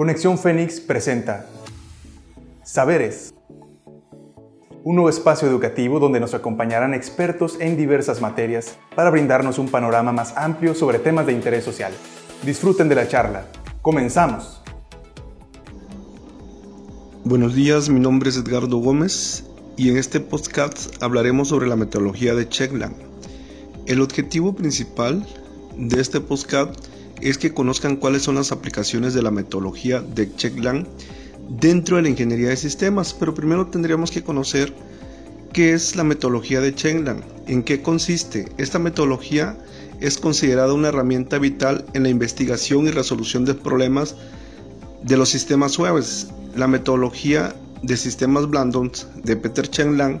Conexión Fénix presenta Saberes, un nuevo espacio educativo donde nos acompañarán expertos en diversas materias para brindarnos un panorama más amplio sobre temas de interés social. Disfruten de la charla. Comenzamos. Buenos días, mi nombre es Edgardo Gómez y en este podcast hablaremos sobre la metodología de Checkland. El objetivo principal de este podcast es que conozcan cuáles son las aplicaciones de la metodología de Checkland dentro de la ingeniería de sistemas, pero primero tendríamos que conocer qué es la metodología de Checkland, en qué consiste. Esta metodología es considerada una herramienta vital en la investigación y resolución de problemas de los sistemas suaves. La metodología de sistemas blandos de Peter Cheng-Lang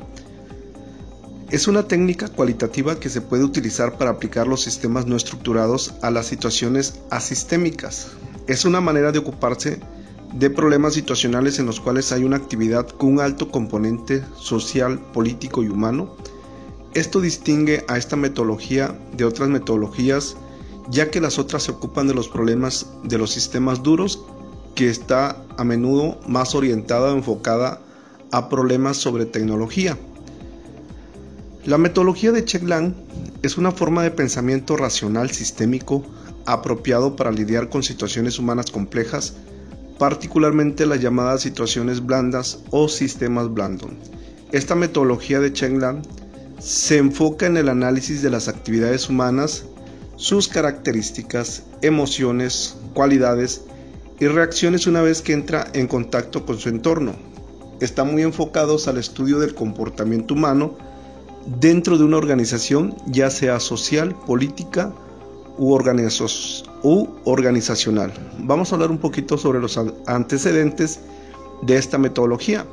es una técnica cualitativa que se puede utilizar para aplicar los sistemas no estructurados a las situaciones asistémicas. Es una manera de ocuparse de problemas situacionales en los cuales hay una actividad con un alto componente social, político y humano. Esto distingue a esta metodología de otras metodologías, ya que las otras se ocupan de los problemas de los sistemas duros, que está a menudo más orientada o enfocada a problemas sobre tecnología. La metodología de Checkland es una forma de pensamiento racional sistémico apropiado para lidiar con situaciones humanas complejas, particularmente las llamadas situaciones blandas o sistemas blandos. Esta metodología de Checkland se enfoca en el análisis de las actividades humanas, sus características, emociones, cualidades y reacciones una vez que entra en contacto con su entorno. Está muy enfocados al estudio del comportamiento humano, dentro de una organización, ya sea social, política u, organizacional. Vamos a hablar un poquito sobre los antecedentes de esta metodología.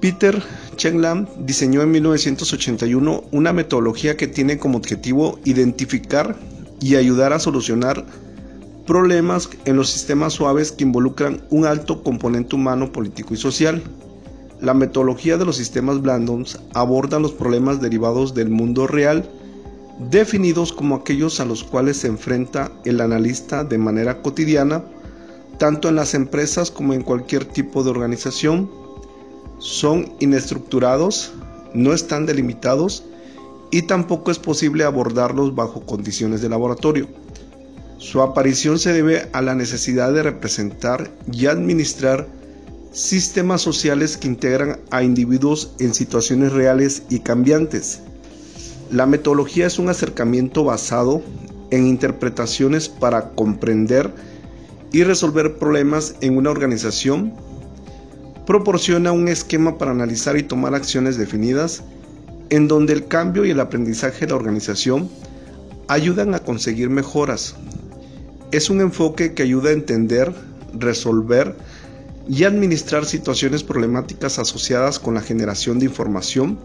Peter Cheng-Lam diseñó en 1981 una metodología que tiene como objetivo identificar y ayudar a solucionar problemas en los sistemas suaves que involucran un alto componente humano, político y social. La metodología de los sistemas blandos aborda los problemas derivados del mundo real, definidos como aquellos a los cuales se enfrenta el analista de manera cotidiana, tanto en las empresas como en cualquier tipo de organización. Son inestructurados, no están delimitados y tampoco es posible abordarlos bajo condiciones de laboratorio. Su aparición se debe a la necesidad de representar y administrar sistemas sociales que integran a individuos en situaciones reales y cambiantes. La metodología es un acercamiento basado en interpretaciones para comprender y resolver problemas en una organización, proporciona un esquema para analizar y tomar acciones definidas, en donde el cambio y el aprendizaje de la organización ayudan a conseguir mejoras. Es un enfoque que ayuda a entender, resolver, y administrar situaciones problemáticas asociadas con la generación de información.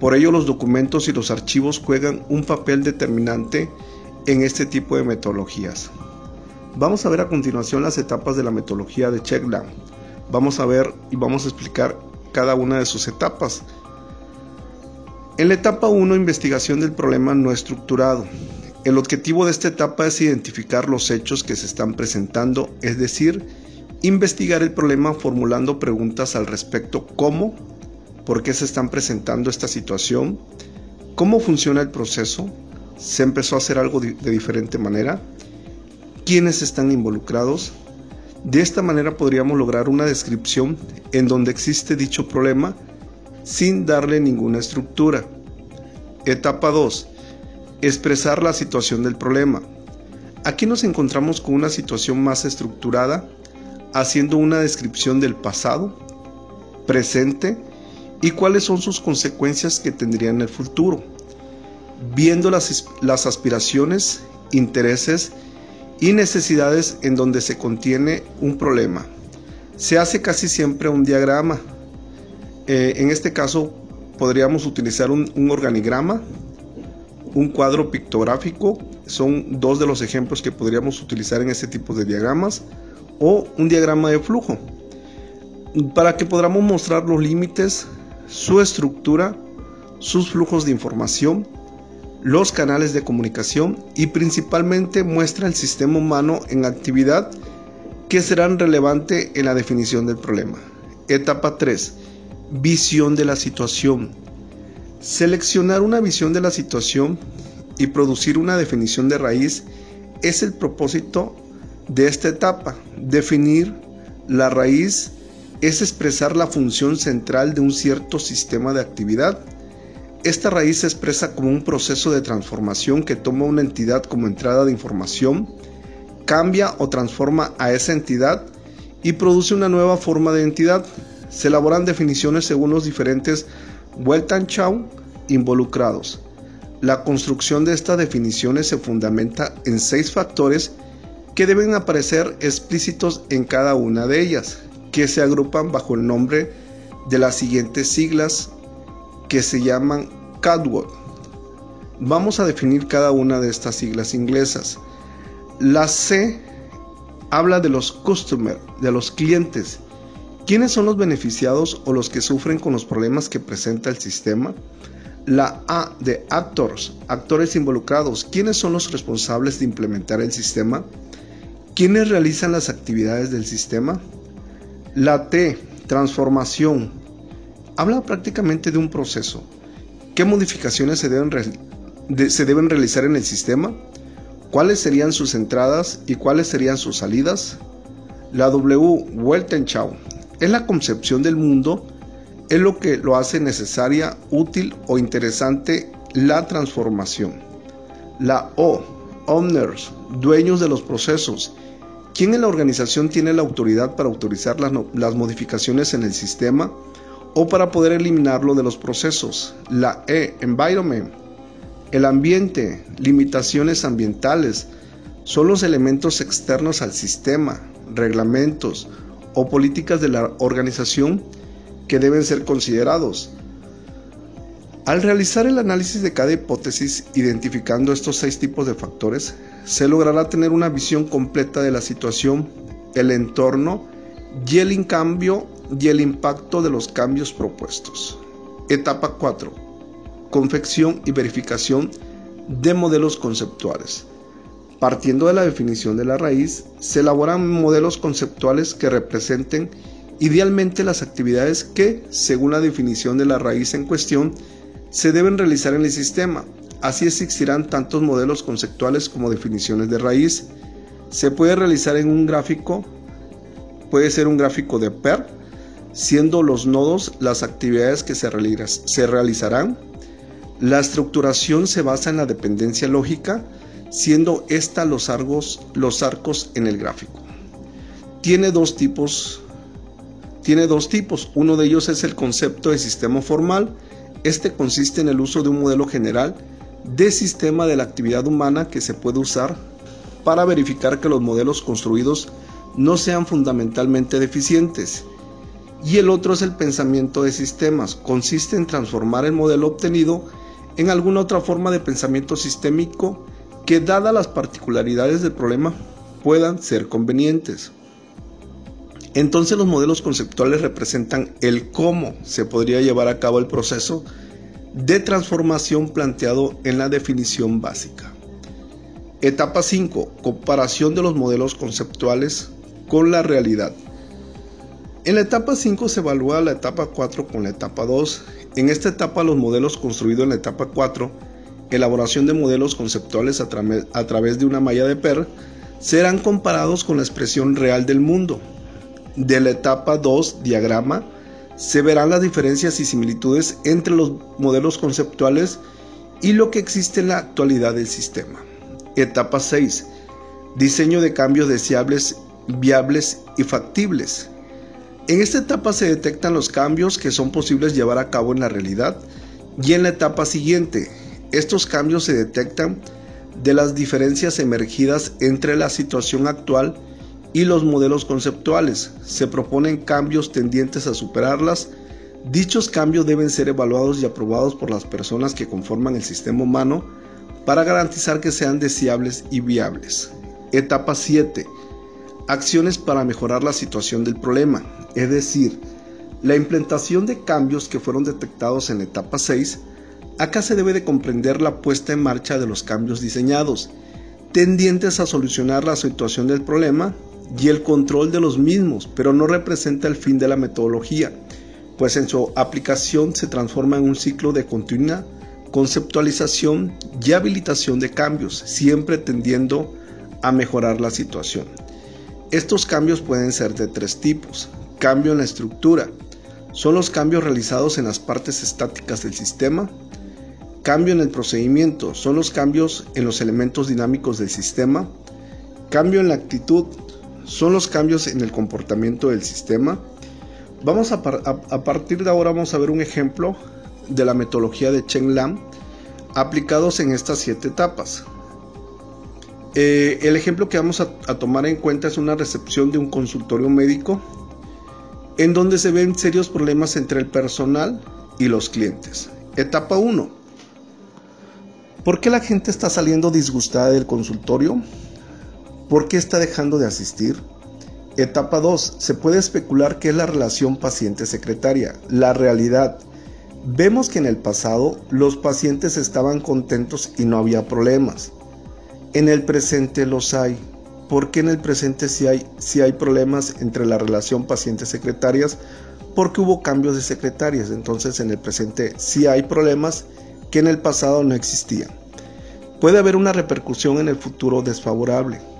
Por ello los documentos y los archivos juegan un papel determinante en este tipo de metodologías. Vamos a ver a continuación las etapas de la metodología de Checkdown. Vamos a ver y vamos a explicar cada una de sus etapas. En la etapa 1, investigación del problema no estructurado. El objetivo de esta etapa es identificar los hechos que se están presentando, es decir, investigar el problema formulando preguntas al respecto cómo, por qué se están presentando esta situación, cómo funciona el proceso, se empezó a hacer algo de diferente manera, quiénes están involucrados. De esta manera podríamos lograr una descripción en donde existe dicho problema sin darle ninguna estructura. Etapa 2. Expresar la situación del problema. Aquí nos encontramos con una situación más estructurada haciendo una descripción del pasado, presente y cuáles son sus consecuencias que tendría en el futuro, viendo las, las aspiraciones, intereses y necesidades en donde se contiene un problema. Se hace casi siempre un diagrama. Eh, en este caso podríamos utilizar un organigrama, un cuadro pictográfico, son dos de los ejemplos que podríamos utilizar en este tipo de diagramas o un diagrama de flujo para que podamos mostrar los límites, su estructura, sus flujos de información, los canales de comunicación y principalmente muestra el sistema humano en actividad que serán relevantes en la definición del problema. Etapa 3. Visión de la situación. Seleccionar una visión de la situación y producir una definición de raíz es el propósito de esta etapa. Definir la raíz es expresar la función central de un cierto sistema de actividad. Esta raíz se expresa como un proceso de transformación que toma una entidad como entrada de información, cambia o transforma a esa entidad y produce una nueva forma de entidad. Se elaboran definiciones según los diferentes Weltanschauung involucrados. La construcción de estas definiciones se fundamenta en seis factores que deben aparecer explícitos en cada una de ellas, que se agrupan bajo el nombre de las siguientes siglas que se llaman CADWORD. Vamos a definir cada una de estas siglas inglesas. La C habla de los customers, de los clientes. ¿Quiénes son los beneficiados o los que sufren con los problemas que presenta el sistema? La A de actors, actores involucrados. ¿Quiénes son los responsables de implementar el sistema? ¿Quiénes realizan las actividades del sistema? La T, transformación. Habla prácticamente de un proceso. ¿Qué modificaciones se deben, se deben realizar en el sistema? ¿Cuáles serían sus entradas y cuáles serían sus salidas? La W, Weltanschauung, es la concepción del mundo es lo que lo hace necesaria, útil o interesante la transformación. La O, owners, dueños de los procesos. ¿Quién en la organización tiene la autoridad para autorizar las, las modificaciones en el sistema o para poder eliminarlo de los procesos? La E, environment, el ambiente, limitaciones ambientales, son los elementos externos al sistema, reglamentos o políticas de la organización que deben ser considerados. Al realizar el análisis de cada hipótesis, identificando estos seis tipos de factores, se logrará tener una visión completa de la situación, el entorno y el cambio y el impacto de los cambios propuestos. Etapa 4. Confección y verificación de modelos conceptuales. Partiendo de la definición de la raíz, se elaboran modelos conceptuales que representen Idealmente las actividades que, según la definición de la raíz en cuestión, se deben realizar en el sistema. Así existirán tantos modelos conceptuales como definiciones de raíz. Se puede realizar en un gráfico, puede ser un gráfico de PER, siendo los nodos las actividades que se, realizarán. La estructuración se basa en la dependencia lógica, siendo esta los, los arcos en el gráfico. Tiene dos tipos tiene dos tipos. Uno de ellos es el concepto de sistema formal. Este consiste en el uso de un modelo general de sistema de la actividad humana que se puede usar para verificar que los modelos construidos no sean fundamentalmente deficientes. Y el otro es el pensamiento de sistemas. Consiste en transformar el modelo obtenido en alguna otra forma de pensamiento sistémico que, dadas las particularidades del problema, puedan ser convenientes. Entonces los modelos conceptuales representan el cómo se podría llevar a cabo el proceso de transformación planteado en la definición básica. Etapa 5. Comparación de los modelos conceptuales con la realidad. En la etapa 5 se evalúa la etapa 4 con la etapa 2. En esta etapa los modelos construidos en la etapa 4, elaboración de modelos conceptuales a, a través de una malla de PER, serán comparados con la expresión real del mundo, de la etapa 2, diagrama, se verán las diferencias y similitudes entre los modelos conceptuales y lo que existe en la actualidad del sistema. Etapa 6. Diseño de cambios deseables, viables y factibles. En esta etapa se detectan los cambios que son posibles llevar a cabo en la realidad y en la etapa siguiente, estos cambios se detectan de las diferencias emergidas entre la situación actual y los modelos conceptuales. Se proponen cambios tendientes a superarlas. Dichos cambios deben ser evaluados y aprobados por las personas que conforman el sistema humano para garantizar que sean deseables y viables. Etapa 7. Acciones para mejorar la situación del problema, es decir, la implementación de cambios que fueron detectados en etapa 6. Acá se debe de comprender la puesta en marcha de los cambios diseñados, tendientes a solucionar la situación del problema y el control de los mismos, pero no representa el fin de la metodología, pues en su aplicación se transforma en un ciclo de continua conceptualización y habilitación de cambios, siempre tendiendo a mejorar la situación. Estos cambios pueden ser de tres tipos. Cambio en la estructura. Son los cambios realizados en las partes estáticas del sistema. Cambio en el procedimiento. Son los cambios en los elementos dinámicos del sistema. Cambio en la actitud. Son los cambios en el comportamiento del sistema. Vamos a, a partir de ahora vamos a ver un ejemplo de la metodología de Chen Lam aplicados en estas siete etapas. Eh, el ejemplo que vamos a, tomar en cuenta es una recepción de un consultorio médico en donde se ven serios problemas entre el personal y los clientes. Etapa 1. ¿Por qué la gente está saliendo disgustada del consultorio? ¿Por qué está dejando de asistir? Etapa 2. Se puede especular qué es la relación paciente-secretaria. La realidad Vemos que en el pasado los pacientes estaban contentos y no había problemas. En el presente los hay. ¿Por qué en el presente sí hay, hay problemas entre la relación pacientes-secretarias? Porque hubo cambios de secretarias. Entonces en el presente sí hay problemas que en el pasado no existían. Puede haber una repercusión en el futuro desfavorable,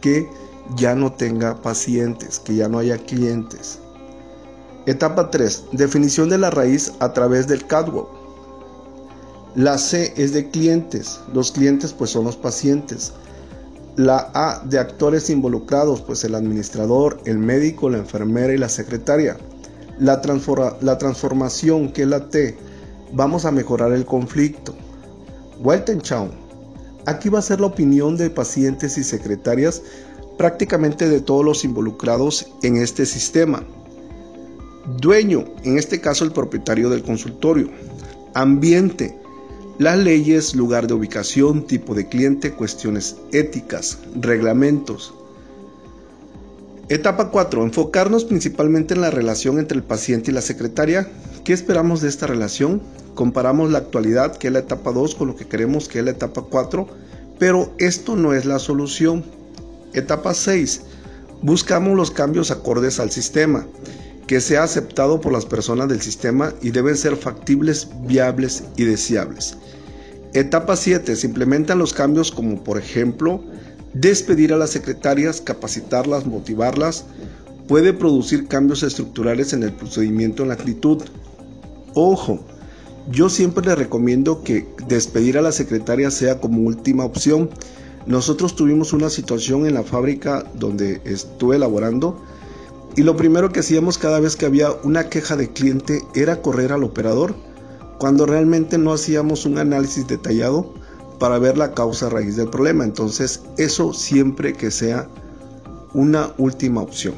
que ya no tenga pacientes, que ya no haya clientes. Etapa 3. Definición de la raíz a través del catwalk. La C es de clientes. Los clientes pues son los pacientes. La A de actores involucrados, pues el administrador, el médico, la enfermera y la secretaria. La, transformación, que es la T, vamos a mejorar el conflicto. Weltenschau. Aquí va a ser la opinión de pacientes y secretarias prácticamente de todos los involucrados en este sistema. Dueño, en este caso el propietario del consultorio. Ambiente, las leyes, lugar de ubicación, tipo de cliente, cuestiones éticas, reglamentos. Etapa 4. Enfocarnos principalmente en la relación entre el paciente y la secretaria. ¿Qué esperamos de esta relación? Comparamos la actualidad, que es la etapa 2, con lo que queremos, que es la etapa 4, pero esto no es la solución. Etapa 6. Buscamos los cambios acordes al sistema que sea aceptado por las personas del sistema y deben ser factibles, viables y deseables. Etapa 7. Se implementan los cambios como por ejemplo despedir a las secretarias, capacitarlas, motivarlas. Puede producir cambios estructurales en el procedimiento en la actitud. Ojo, yo siempre le recomiendo que despedir a la secretaria sea como última opción. Nosotros tuvimos una situación en la fábrica donde estuve elaborando y lo primero que hacíamos cada vez que había una queja de cliente era correr al operador, cuando realmente no hacíamos un análisis detallado para ver la causa raíz del problema. Entonces, eso siempre que sea una última opción.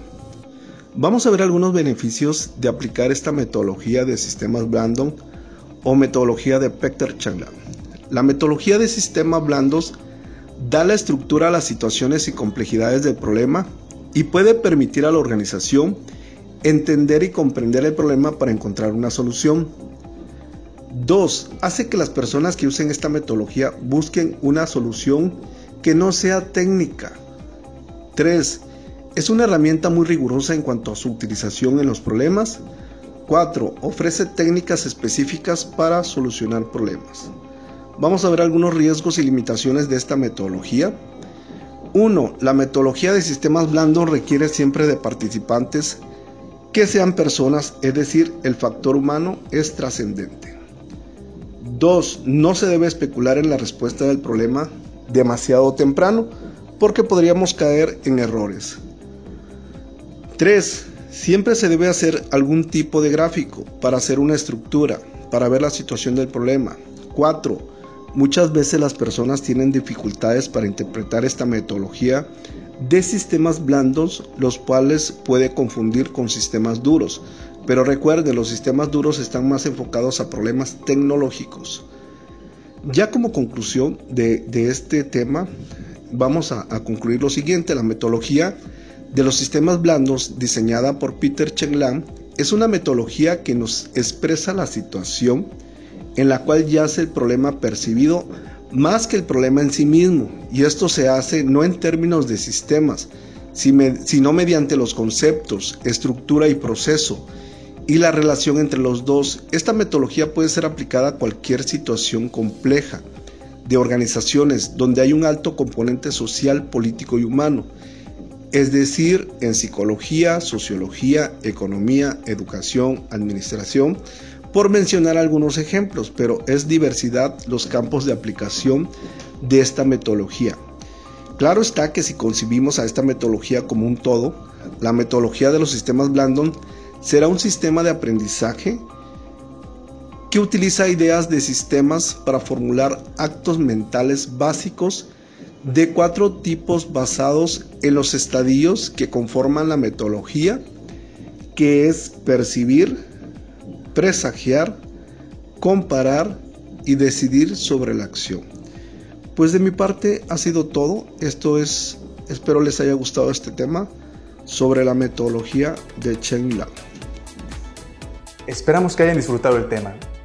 Vamos a ver algunos beneficios de aplicar esta metodología de sistemas Blandon o metodología de Peter Changla. La metodología de sistemas blandos da la estructura a las situaciones y complejidades del problema y puede permitir a la organización entender y comprender el problema para encontrar una solución. 2. Hace que las personas que usen esta metodología busquen una solución que no sea técnica. 3. Es una herramienta muy rigurosa en cuanto a su utilización en los problemas. 4. Ofrece técnicas específicas para solucionar problemas. Vamos a ver algunos riesgos y limitaciones de esta metodología. 1. La metodología de sistemas blandos requiere siempre de participantes que sean personas, es decir, el factor humano es trascendente. 2. No se debe especular en la respuesta del problema demasiado temprano porque podríamos caer en errores. 3. Siempre se debe hacer algún tipo de gráfico para hacer una estructura, para ver la situación del problema. 4. Muchas veces las personas tienen dificultades para interpretar esta metodología de sistemas blandos, los cuales puede confundir con sistemas duros. Pero recuerden, los sistemas duros están más enfocados a problemas tecnológicos. Ya como conclusión de, este tema, vamos a, concluir lo siguiente. La metodología de los sistemas blandos diseñada por Peter Cheng es una metodología que nos expresa la situación en la cual yace el problema percibido más que el problema en sí mismo, y esto se hace no en términos de sistemas, sino mediante los conceptos, estructura y proceso y la relación entre los dos. Esta metodología puede ser aplicada a cualquier situación compleja de organizaciones donde hay un alto componente social, político y humano, es decir, en psicología, sociología, economía, educación, administración, por mencionar algunos ejemplos, pero es diversidad los campos de aplicación de esta metodología. Claro está que si concibimos a esta metodología como un todo, la metodología de los sistemas Blandon será un sistema de aprendizaje que utiliza ideas de sistemas para formular actos mentales básicos de cuatro tipos basados en los estadios que conforman la metodología, que es percibir, presagiar, comparar y decidir sobre la acción. Pues de mi parte ha sido todo. Esto es, espero les haya gustado este tema sobre la metodología de Chen Lang. Esperamos que hayan disfrutado el tema.